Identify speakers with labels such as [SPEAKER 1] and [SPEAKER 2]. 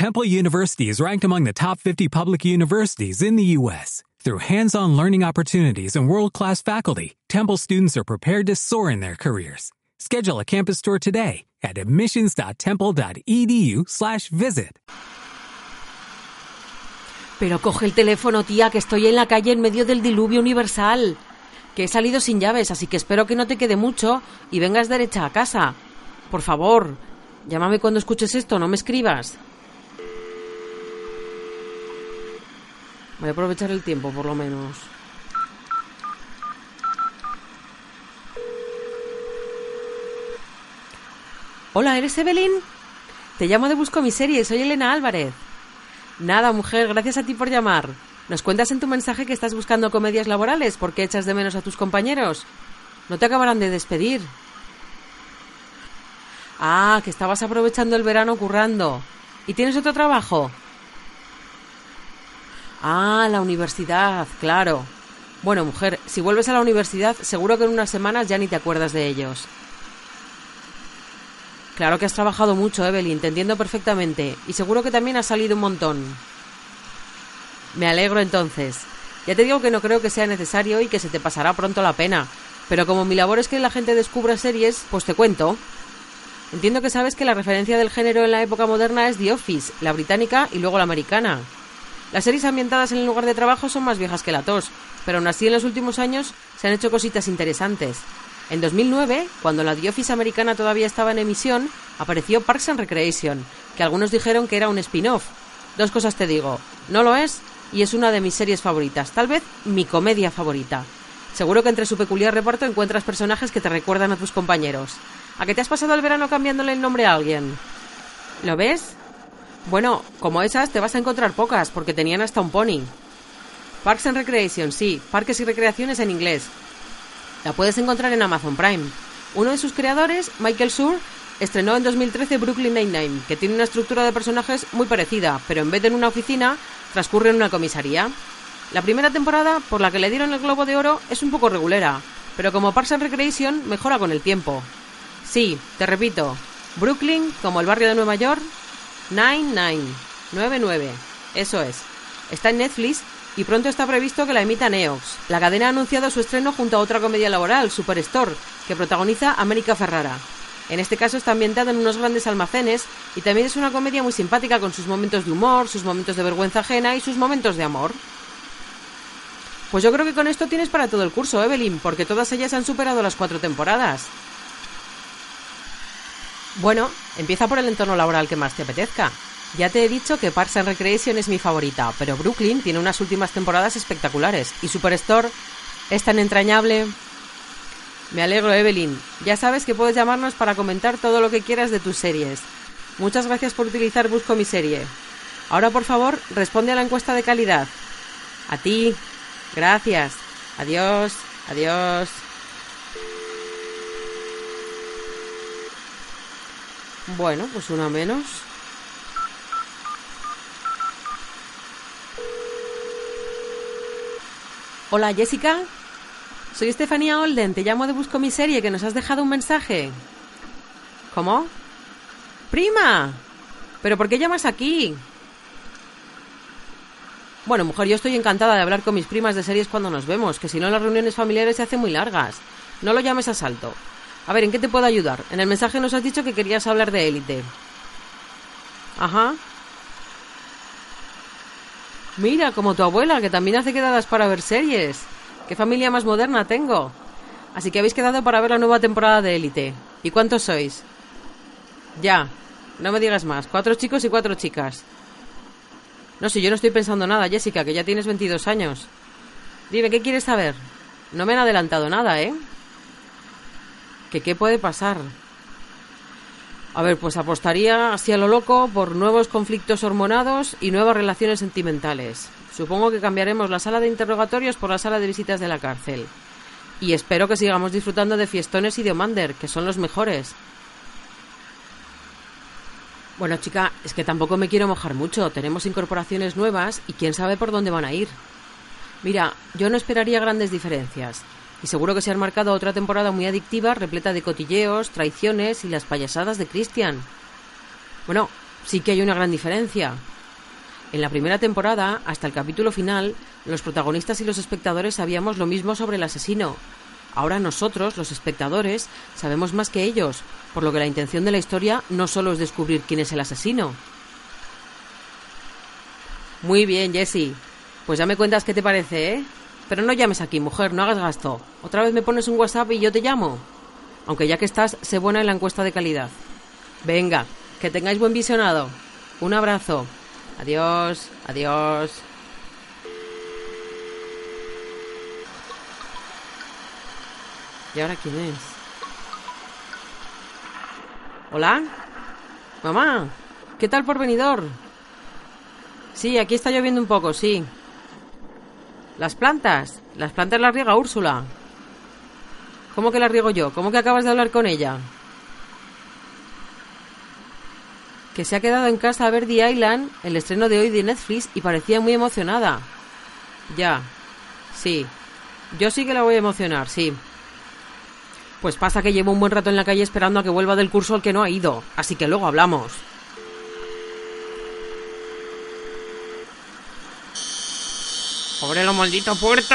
[SPEAKER 1] Temple University is ranked among the top 50 public universities in the U.S. Through hands-on learning opportunities and world-class faculty, Temple students are prepared to soar in their careers. Schedule a campus tour today at admissions.temple.edu/visit.
[SPEAKER 2] Pero coge el teléfono, tía, que estoy en la calle en medio del diluvio universal. Que he salido sin llaves, así que espero que no te quede mucho y vengas derecha a casa. Por favor, llámame cuando escuches esto, no me escribas. Voy a aprovechar el tiempo, por lo menos. Hola, ¿eres Evelyn? Te llamo de Busco mi serie, soy Elena Álvarez. Nada, mujer, gracias a ti por llamar. ¿Nos cuentas en tu mensaje que estás buscando comedias laborales porque echas de menos a tus compañeros? No te acabarán de despedir. Ah, que estabas aprovechando el verano currando. ¿Y tienes otro trabajo? Ah, la universidad, claro. Bueno, mujer, si vuelves a la universidad, seguro que en unas semanas ya ni te acuerdas de ellos. Claro que has trabajado mucho, Evelyn, te entiendo perfectamente. Y seguro que también has salido un montón. Me alegro entonces. Ya te digo que no creo que sea necesario y que se te pasará pronto la pena. Pero como mi labor es que la gente descubra series, pues te cuento. Entiendo que sabes que la referencia del género en la época moderna es The Office, la británica y luego la americana. Las series ambientadas en el lugar de trabajo son más viejas que la tos, pero aún así en los últimos años se han hecho cositas interesantes. En 2009, cuando la The Office americana todavía estaba en emisión, apareció Parks and Recreation, que algunos dijeron que era un spin-off. Dos cosas te digo, no lo es y es una de mis series favoritas, tal vez mi comedia favorita. Seguro que entre su peculiar reparto encuentras personajes que te recuerdan a tus compañeros. ¿A qué te has pasado el verano cambiándole el nombre a alguien? ¿Lo ves? Bueno, como esas te vas a encontrar pocas, porque tenían hasta un pony. Parks and Recreation, sí, Parques y Recreaciones en inglés. La puedes encontrar en Amazon Prime. Uno de sus creadores, Michael Sur, estrenó en 2013 Brooklyn Nine-Nine, que tiene una estructura de personajes muy parecida, pero en vez de en una oficina, transcurre en una comisaría. La primera temporada, por la que le dieron el Globo de Oro, es un poco regulera, pero como Parks and Recreation mejora con el tiempo. Sí, te repito, Brooklyn, como el barrio de Nueva York, Nine Nine, 99, eso es. Está en Netflix y pronto está previsto que la emita Neox. La cadena ha anunciado su estreno junto a otra comedia laboral, Superstore, que protagoniza América Ferrara. En este caso está ambientada en unos grandes almacenes y también es una comedia muy simpática con sus momentos de humor, sus momentos de vergüenza ajena y sus momentos de amor. Pues yo creo que con esto tienes para todo el curso, Evelyn, porque todas ellas han superado las cuatro temporadas. Bueno, empieza por el entorno laboral que más te apetezca. Ya te he dicho que Parks and Recreation es mi favorita, pero Brooklyn tiene unas últimas temporadas espectaculares y Superstore es tan entrañable. Me alegro, Evelyn. Ya sabes que puedes llamarnos para comentar todo lo que quieras de tus series. Muchas gracias por utilizar Busco mi serie. Ahora, por favor, responde a la encuesta de calidad. A ti. Gracias. Adiós. Adiós. Bueno, pues una menos. Hola, Jessica. Soy Estefanía Olden, te llamo de Busco mi serie, que nos has dejado un mensaje. ¿Cómo? ¡Prima! ¿Pero por qué llamas aquí? Bueno, mujer, yo estoy encantada de hablar con mis primas de series cuando nos vemos, que si no las reuniones familiares se hacen muy largas. No lo llames a salto. A ver, ¿en qué te puedo ayudar? En el mensaje nos has dicho que querías hablar de élite. Ajá. Mira, como tu abuela, que también hace quedadas para ver series. ¿Qué familia más moderna tengo? Así que habéis quedado para ver la nueva temporada de élite. ¿Y cuántos sois? Ya, no me digas más. Cuatro chicos y cuatro chicas. No sé, yo no estoy pensando nada, Jessica, que ya tienes 22 años. Dime, ¿qué quieres saber? No me han adelantado nada, ¿eh? ¿Que qué puede pasar? A ver, pues apostaría así a lo loco por nuevos conflictos hormonados y nuevas relaciones sentimentales. Supongo que cambiaremos la sala de interrogatorios por la sala de visitas de la cárcel. Y espero que sigamos disfrutando de fiestones y de Omander, que son los mejores. Bueno, chica, es que tampoco me quiero mojar mucho. Tenemos incorporaciones nuevas y quién sabe por dónde van a ir. Mira, yo no esperaría grandes diferencias. Y seguro que se han marcado otra temporada muy adictiva, repleta de cotilleos, traiciones y las payasadas de Christian. Bueno, sí que hay una gran diferencia. En la primera temporada, hasta el capítulo final, los protagonistas y los espectadores sabíamos lo mismo sobre el asesino. Ahora nosotros, los espectadores, sabemos más que ellos, por lo que la intención de la historia no solo es descubrir quién es el asesino. Muy bien, Jessie. Pues ya me cuentas qué te parece, ¿eh? Pero no llames aquí, mujer, no hagas gasto. Otra vez me pones un WhatsApp y yo te llamo. Aunque ya que estás, sé buena en la encuesta de calidad. Venga, que tengáis buen visionado. Un abrazo. Adiós, adiós. ¿Y ahora quién es? ¿Hola? Mamá, ¿qué tal por venidor? Sí, aquí está lloviendo un poco, sí. Las plantas. Las plantas las riega Úrsula. ¿Cómo que las riego yo? ¿Cómo que acabas de hablar con ella? Que se ha quedado en casa a ver Island, el estreno de hoy de Netflix, y parecía muy emocionada. Ya. Sí. Yo sí que la voy a emocionar, sí. Pues pasa que llevo un buen rato en la calle esperando a que vuelva del curso al que no ha ido, así que luego hablamos.
[SPEAKER 3] ¡Pobre lo maldito puerto!